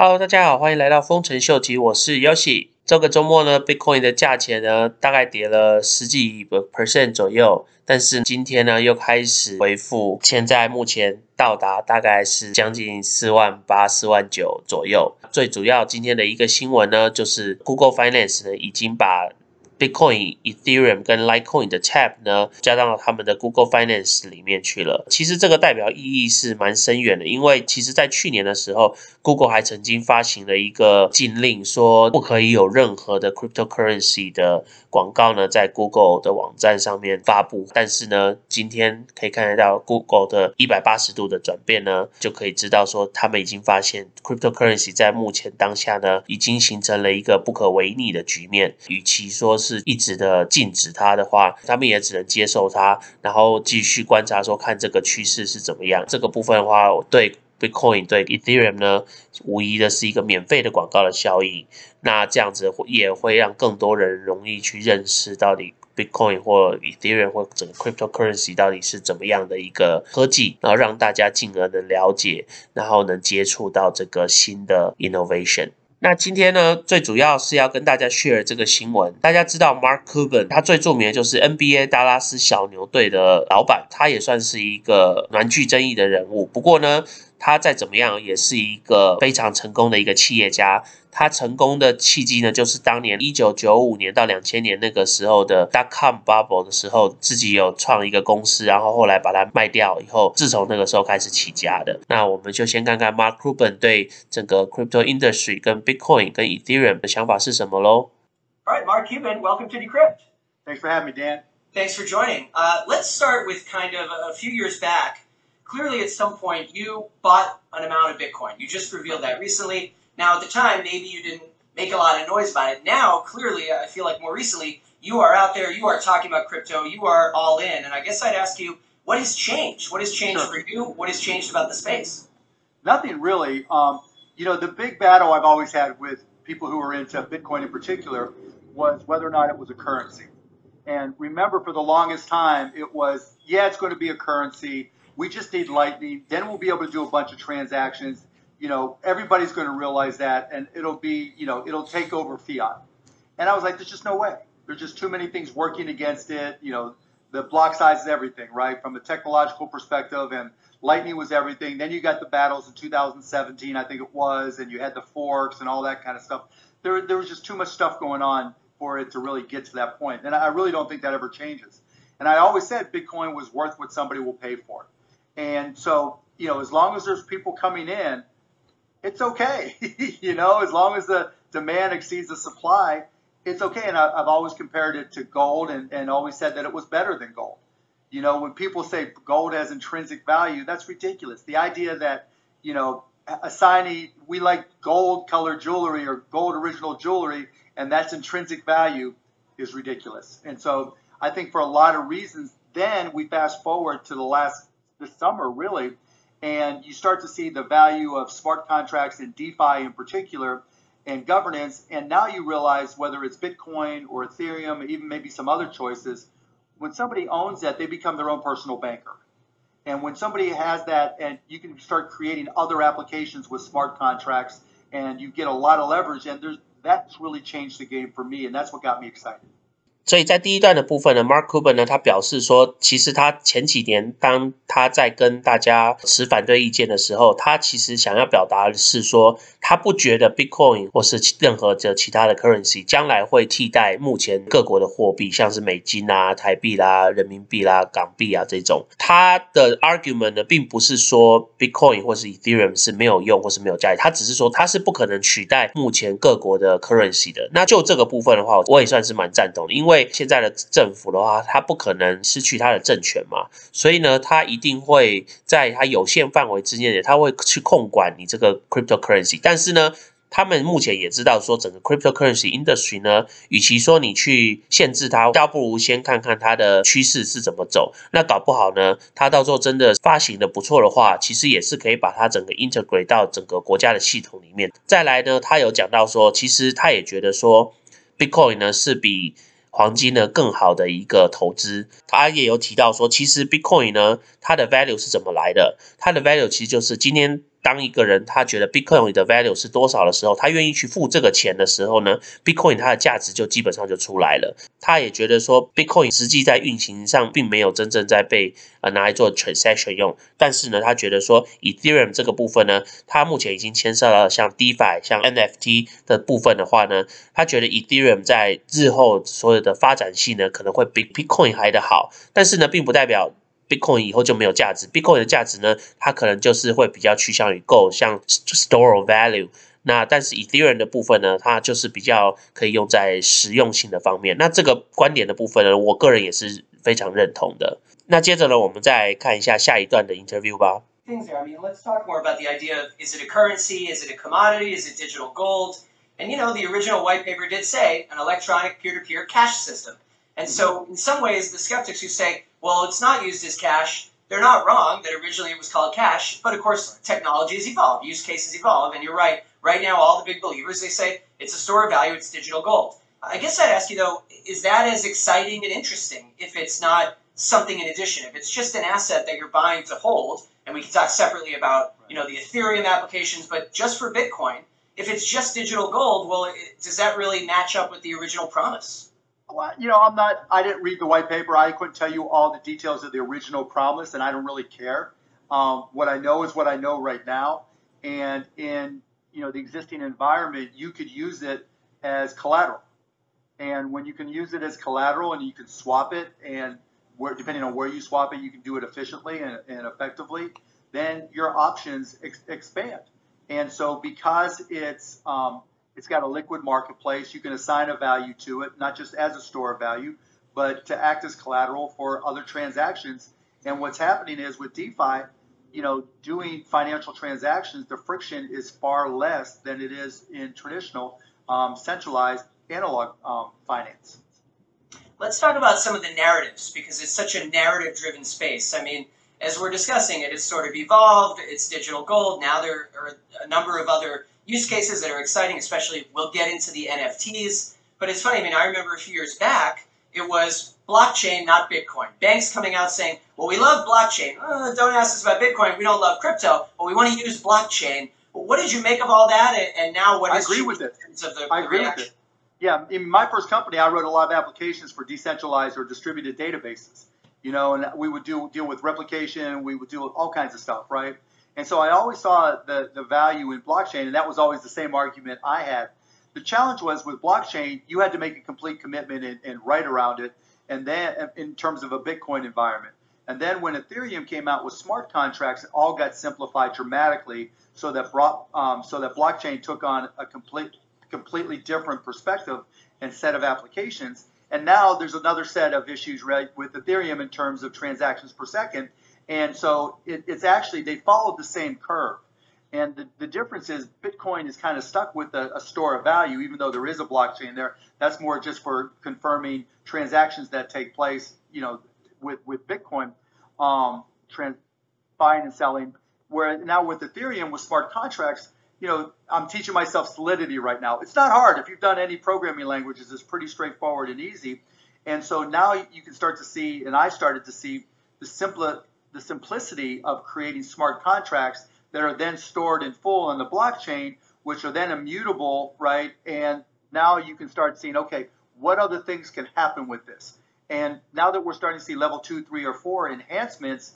Hello，大家好，欢迎来到丰臣秀吉，我是 Yoshi。这个周末呢，Bitcoin 的价钱呢大概跌了十几个 percent 左右，但是今天呢又开始回复，现在目前到达大概是将近四万八、四万九左右。最主要今天的一个新闻呢，就是 Google Finance 呢已经把 Bitcoin、Ethereum 跟 Litecoin 的 Tap 呢，加到他们的 Google Finance 里面去了。其实这个代表意义是蛮深远的，因为其实在去年的时候，Google 还曾经发行了一个禁令，说不可以有任何的 cryptocurrency 的广告呢在 Google 的网站上面发布。但是呢，今天可以看得到 Google 的一百八十度的转变呢，就可以知道说他们已经发现 cryptocurrency 在目前当下呢，已经形成了一个不可违逆的局面。与其说是是一直的禁止它的话，他们也只能接受它，然后继续观察说看这个趋势是怎么样。这个部分的话，对 Bitcoin 对 Ethereum 呢，无疑的是一个免费的广告的效应。那这样子也会让更多人容易去认识到底 Bitcoin 或 Ethereum 或整个 cryptocurrency 到底是怎么样的一个科技，然后让大家进而能了解，然后能接触到这个新的 innovation。那今天呢，最主要是要跟大家 share 这个新闻。大家知道 Mark Cuban，他最著名的就是 NBA 达拉斯小牛队的老板，他也算是一个蛮具争议的人物。不过呢，他再怎么样也是一个非常成功的一个企业家。他成功的契机呢，就是当年一九九五年到两千年那个时候的 dot com bubble 的时候，自己有创一个公司，然后后来把它卖掉以后，自从那个时候开始起家的。那我们就先看看 Mark Cuban 对整个 crypto industry 跟 Bitcoin 跟 Ethereum 的想法是什么喽。All right, Mark Cuban, welcome to Decrypt. Thanks for having me, Dan. Thanks for joining. Uh, let's start with kind of a few years back. Clearly, at some point, you bought an amount of Bitcoin. You just revealed that recently. Now, at the time, maybe you didn't make a lot of noise about it. Now, clearly, I feel like more recently, you are out there, you are talking about crypto, you are all in. And I guess I'd ask you, what has changed? What has changed sure. for you? What has changed about the space? Nothing really. Um, you know, the big battle I've always had with people who are into Bitcoin in particular was whether or not it was a currency. And remember, for the longest time, it was, yeah, it's going to be a currency. We just need Lightning. Then we'll be able to do a bunch of transactions you know, everybody's going to realize that, and it'll be, you know, it'll take over fiat. And I was like, there's just no way. There's just too many things working against it. You know, the block size is everything, right? From a technological perspective, and Lightning was everything. Then you got the battles in 2017, I think it was, and you had the forks and all that kind of stuff. There, there was just too much stuff going on for it to really get to that point. And I really don't think that ever changes. And I always said Bitcoin was worth what somebody will pay for it. And so, you know, as long as there's people coming in it's okay. you know, as long as the demand exceeds the supply, it's okay. And I, have always compared it to gold and, and always said that it was better than gold. You know, when people say gold has intrinsic value, that's ridiculous. The idea that, you know, assigning, we like gold colored jewelry or gold original jewelry, and that's intrinsic value is ridiculous. And so I think for a lot of reasons, then we fast forward to the last, this summer really, and you start to see the value of smart contracts in DeFi in particular and governance. And now you realize whether it's Bitcoin or Ethereum, even maybe some other choices, when somebody owns that, they become their own personal banker. And when somebody has that, and you can start creating other applications with smart contracts, and you get a lot of leverage, and there's that's really changed the game for me, and that's what got me excited. 所以在第一段的部分呢，Mark Cuban 呢，他表示说，其实他前几年当他在跟大家持反对意见的时候，他其实想要表达的是说，他不觉得 Bitcoin 或是任何的其他的 currency 将来会替代目前各国的货币，像是美金啊、台币啦、人民币啦、港币啊这种。他的 argument 呢，并不是说 Bitcoin 或是 Ethereum 是没有用或是没有价值，他只是说它是不可能取代目前各国的 currency 的。那就这个部分的话，我也算是蛮赞同的，因为现在的政府的话，他不可能失去他的政权嘛，所以呢，他一定会在他有限范围之内，他会去控管你这个 cryptocurrency。但是呢，他们目前也知道说，整个 cryptocurrency industry 呢，与其说你去限制它，倒不如先看看它的趋势是怎么走。那搞不好呢，它到时候真的发行的不错的话，其实也是可以把它整个 integrate 到整个国家的系统里面。再来呢，他有讲到说，其实他也觉得说，Bitcoin 呢是比黄金呢更好的一个投资，他也有提到说，其实 Bitcoin 呢，它的 value 是怎么来的？它的 value 其实就是今天当一个人他觉得 Bitcoin 的 value 是多少的时候，他愿意去付这个钱的时候呢，Bitcoin 它的价值就基本上就出来了。他也觉得说，Bitcoin 实际在运行上并没有真正在被呃拿来做 transaction 用，但是呢，他觉得说 Ethereum 这个部分呢，它目前已经牵涉到像 DeFi、像 NFT 的部分的话呢，他觉得 Ethereum 在日后所有的发展性呢，可能会比 Bitcoin 还的好，但是呢，并不代表。Bitcoin 以后就没有价值，Bitcoin 的价值呢，它可能就是会比较趋向于 Go，像 Store of Value。那但是 Ethereum 的部分呢，它就是比较可以用在实用性的方面。那这个观点的部分呢，我个人也是非常认同的。那接着呢，我们再看一下下一段的 interview 吧。Things there. I mean, let's talk more about the idea of is it a currency? Is it a commodity? Is it digital gold? And you know, the original white paper did say an electronic peer-to-peer cash system. And so, in some ways, the skeptics who say, well, it's not used as cash, they're not wrong that originally it was called cash. But of course, technology has evolved, use cases evolve, and you're right. Right now, all the big believers they say it's a store of value, it's digital gold. I guess I'd ask you though, is that as exciting and interesting if it's not something in addition? If it's just an asset that you're buying to hold, and we can talk separately about you know the Ethereum applications, but just for Bitcoin, if it's just digital gold, well, it, does that really match up with the original promise? Well, you know, I'm not. I didn't read the white paper. I couldn't tell you all the details of the original promise, and I don't really care. Um, what I know is what I know right now, and in you know the existing environment, you could use it as collateral. And when you can use it as collateral, and you can swap it, and where, depending on where you swap it, you can do it efficiently and, and effectively. Then your options ex- expand. And so, because it's um, it's got a liquid marketplace. You can assign a value to it, not just as a store of value, but to act as collateral for other transactions. And what's happening is with DeFi, you know, doing financial transactions, the friction is far less than it is in traditional um, centralized analog um, finance. Let's talk about some of the narratives because it's such a narrative driven space. I mean, as we're discussing it, it's sort of evolved, it's digital gold. Now there are a number of other use cases that are exciting, especially we'll get into the NFTs. But it's funny, I mean, I remember a few years back, it was blockchain, not Bitcoin. Banks coming out saying, well, we love blockchain. Uh, don't ask us about Bitcoin. We don't love crypto, but we want to use blockchain. what did you make of all that? And now what I agree with it. The, I agree with it. Yeah, in my first company, I wrote a lot of applications for decentralized or distributed databases. You know, and we would do deal with replication. We would do all kinds of stuff, right? And so I always saw the, the value in blockchain, and that was always the same argument I had. The challenge was with blockchain, you had to make a complete commitment and, and write around it, and then in terms of a Bitcoin environment. And then when Ethereum came out with smart contracts, it all got simplified dramatically, so that brought, um, so that blockchain took on a complete, completely different perspective and set of applications. And now there's another set of issues right, with Ethereum in terms of transactions per second. And so it, it's actually, they followed the same curve. And the, the difference is Bitcoin is kind of stuck with a, a, store of value, even though there is a blockchain there. That's more just for confirming transactions that take place, you know, with, with Bitcoin, um, trans, buying and selling. Where now with Ethereum, with smart contracts, you know, I'm teaching myself Solidity right now. It's not hard. If you've done any programming languages, it's pretty straightforward and easy. And so now you can start to see, and I started to see the simpler the simplicity of creating smart contracts that are then stored in full on the blockchain, which are then immutable, right? And now you can start seeing, okay, what other things can happen with this? And now that we're starting to see level two, three, or four enhancements,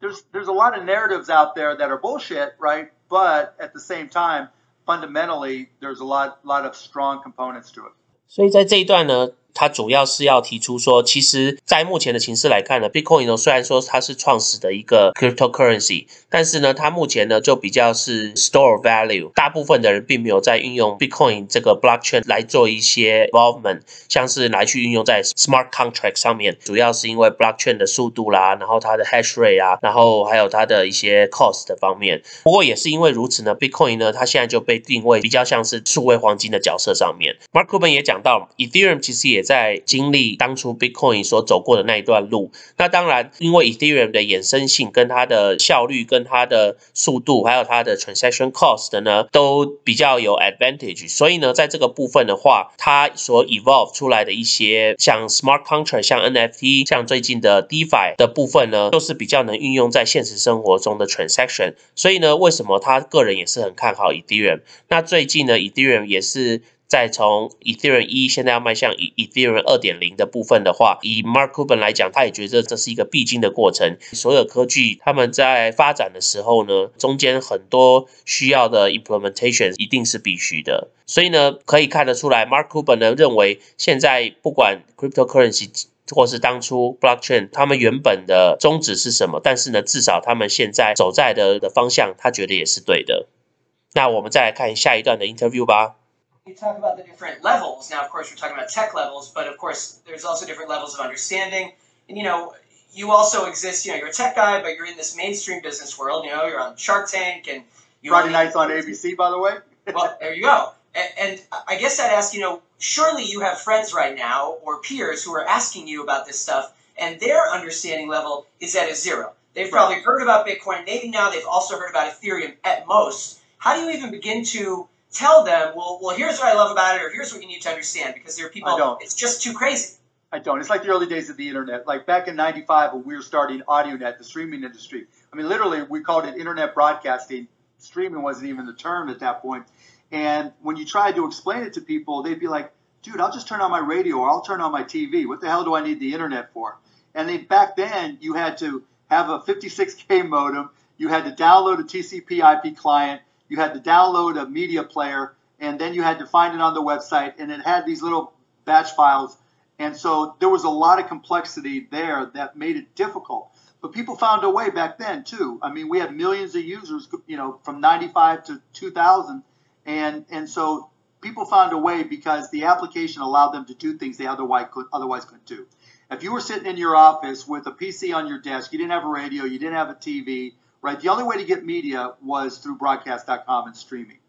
there's there's a lot of narratives out there that are bullshit, right? But at the same time, fundamentally, there's a lot lot of strong components to it. 所以在这一段呢， 它主要是要提出说，其实，在目前的形势来看呢，Bitcoin 呢虽然说它是创始的一个 cryptocurrency，但是呢，它目前呢就比较是 store value，大部分的人并没有在运用 Bitcoin 这个 blockchain 来做一些 involvement，像是来去运用在 smart contract 上面，主要是因为 blockchain 的速度啦，然后它的 hash rate 啊，然后还有它的一些 cost 方面。不过也是因为如此呢，Bitcoin 呢它现在就被定位比较像是数位黄金的角色上面。Mark Cuban 也讲到，Ethereum 其实也在经历当初 Bitcoin 所走过的那一段路。那当然，因为 Ethereum 的衍生性、跟它的效率、跟它的速度，还有它的 transaction cost 呢，都比较有 advantage。所以呢，在这个部分的话，它所 evolve 出来的一些像 smart contract、像 NFT、像最近的 DeFi 的部分呢，都是比较能运用在现实生活中的 transaction。所以呢，为什么他个人也是很看好 Ethereum？那最近呢，Ethereum 也是。再从 Ethereum 一现在要迈向 Ethereum 二点零的部分的话，以 Mark Cuban 来讲，他也觉得这是一个必经的过程。所有科技他们在发展的时候呢，中间很多需要的 implementation 一定是必须的。所以呢，可以看得出来，Mark Cuban 呢认为，现在不管 cryptocurrency 或是当初 blockchain，他们原本的宗旨是什么，但是呢，至少他们现在走在的的方向，他觉得也是对的。那我们再来看下一段的 interview 吧。You talk about the different levels. Now, of course, we're talking about tech levels, but of course, there's also different levels of understanding. And you know, you also exist. You know, you're a tech guy, but you're in this mainstream business world. You know, you're on Shark Tank, and you Friday nights on ABC, by the way. well, there you go. And, and I guess I'd ask, you know, surely you have friends right now or peers who are asking you about this stuff, and their understanding level is at a zero. They've probably heard about Bitcoin. Maybe now they've also heard about Ethereum at most. How do you even begin to tell them, well, well, here's what I love about it, or here's what you need to understand, because there are people. I don't. It's just too crazy. I don't. It's like the early days of the internet. Like back in '95, when we were starting AudioNet, the streaming industry. I mean, literally, we called it internet broadcasting. Streaming wasn't even the term at that point. And when you tried to explain it to people, they'd be like, "Dude, I'll just turn on my radio or I'll turn on my TV. What the hell do I need the internet for?" And they, back then, you had to have a 56k modem. You had to download a TCP/IP client you had to download a media player, and then you had to find it on the website, and it had these little batch files. And so there was a lot of complexity there that made it difficult. But people found a way back then too. I mean, we had millions of users, you know, from 95 to 2000, and and so people found a way because the application allowed them to do things they otherwise could otherwise couldn't do. If you were sitting in your office with a PC on your desk, you didn't have a radio, you didn't have a TV, right? The only way to get media was through broadcast.com and streaming.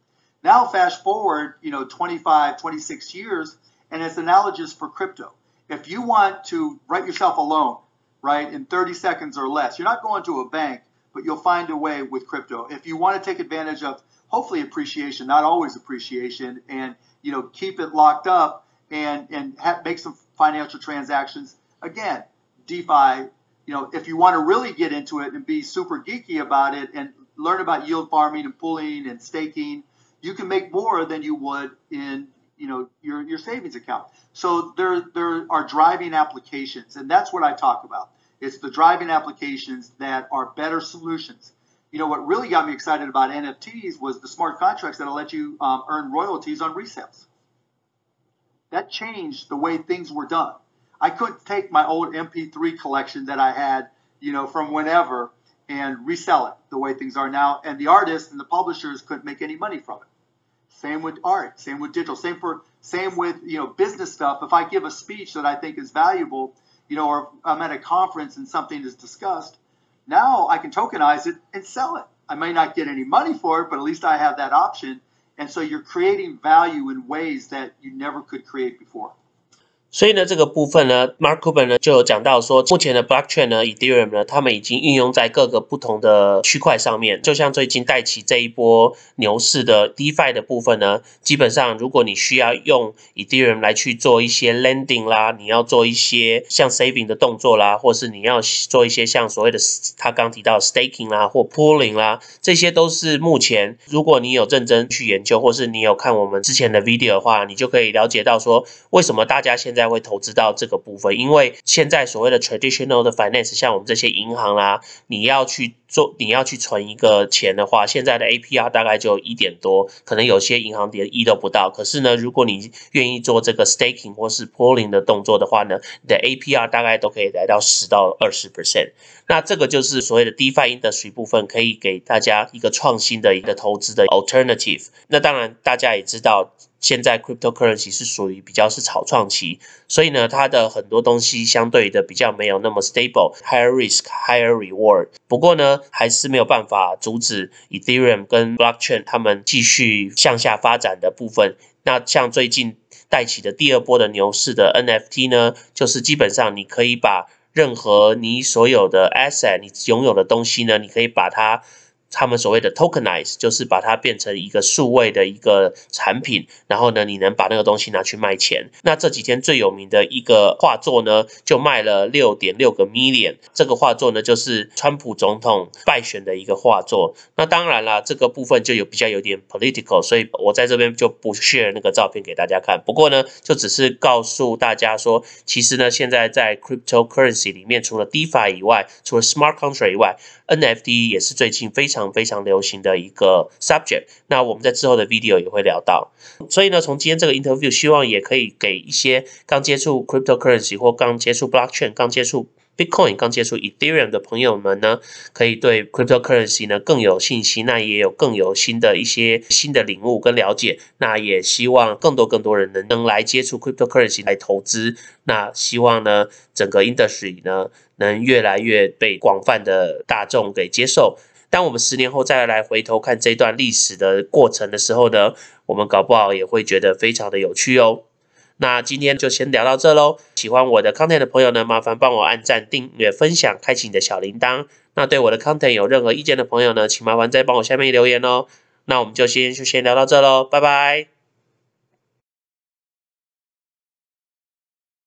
Now, fast forward, you know, 25, 26 years, and it's analogous for crypto. If you want to write yourself a loan, right, in 30 seconds or less, you're not going to a bank, but you'll find a way with crypto. If you want to take advantage of hopefully appreciation, not always appreciation, and you know, keep it locked up and and ha- make some financial transactions. Again, DeFi, you know, if you want to really get into it and be super geeky about it and learn about yield farming and pooling and staking, you can make more than you would in you know your your savings account. So there there are driving applications, and that's what I talk about. It's the driving applications that are better solutions. You know what really got me excited about NFTs was the smart contracts that'll let you um, earn royalties on resales. That changed the way things were done. I couldn't take my old MP3 collection that I had, you know, from whenever and resell it the way things are now. And the artists and the publishers couldn't make any money from it. Same with art, same with digital, same for same with you know business stuff. If I give a speech that I think is valuable, you know, or I'm at a conference and something is discussed, now I can tokenize it and sell it. I may not get any money for it, but at least I have that option. And so you're creating value in ways that you never could create before. 所以呢，这个部分呢，Mark Cuban 呢就有讲到说，目前的 Blockchain 呢，Ethereum 呢，他们已经运用在各个不同的区块上面。就像最近带起这一波牛市的 DeFi 的部分呢，基本上如果你需要用 Ethereum 来去做一些 Lending 啦，你要做一些像 Saving 的动作啦，或是你要做一些像所谓的他刚提到 Staking 啦或 Pooling 啦，这些都是目前如果你有认真去研究，或是你有看我们之前的 video 的话，你就可以了解到说，为什么大家现在在会投资到这个部分，因为现在所谓的 traditional 的 finance，像我们这些银行啦，你要去做，你要去存一个钱的话，现在的 APR 大概就一点多，可能有些银行连一都不到。可是呢，如果你愿意做这个 staking 或是 pooling 的动作的话呢，你的 APR 大概都可以来到十到二十 percent。那这个就是所谓的 DeFi industry 部分，可以给大家一个创新的一个投资的 alternative。那当然，大家也知道。现在 cryptocurrency 是属于比较是草创期，所以呢，它的很多东西相对的比较没有那么 stable，higher risk，higher reward。不过呢，还是没有办法阻止 Ethereum 跟 Blockchain 他们继续向下发展的部分。那像最近带起的第二波的牛市的 NFT 呢，就是基本上你可以把任何你所有的 asset，你拥有的东西呢，你可以把它。他们所谓的 tokenize 就是把它变成一个数位的一个产品，然后呢，你能把那个东西拿去卖钱。那这几天最有名的一个画作呢，就卖了六点六个 million。这个画作呢，就是川普总统败选的一个画作。那当然啦，这个部分就有比较有点 political，所以我在这边就不 share 那个照片给大家看。不过呢，就只是告诉大家说，其实呢，现在在 cryptocurrency 里面，除了 DeFi 以外，除了 smart contract 以外，NFT 也是最近非常。非常流行的一个 subject，那我们在之后的 video 也会聊到。所以呢，从今天这个 interview，希望也可以给一些刚接触 cryptocurrency 或刚接触 blockchain、刚接触 Bitcoin、刚接触 Ethereum 的朋友们呢，可以对 cryptocurrency 呢更有信心，那也有更有新的一些新的领悟跟了解。那也希望更多更多人能能来接触 cryptocurrency 来投资。那希望呢，整个 industry 呢能越来越被广泛的大众给接受。当我们十年后再来回头看这段历史的过程的时候呢，我们搞不好也会觉得非常的有趣哦。那今天就先聊到这喽。喜欢我的 content 的朋友呢，麻烦帮我按赞、订阅、分享、开启你的小铃铛。那对我的 content 有任何意见的朋友呢，请麻烦再帮我下面留言哦。那我们就先就先聊到这喽，拜拜。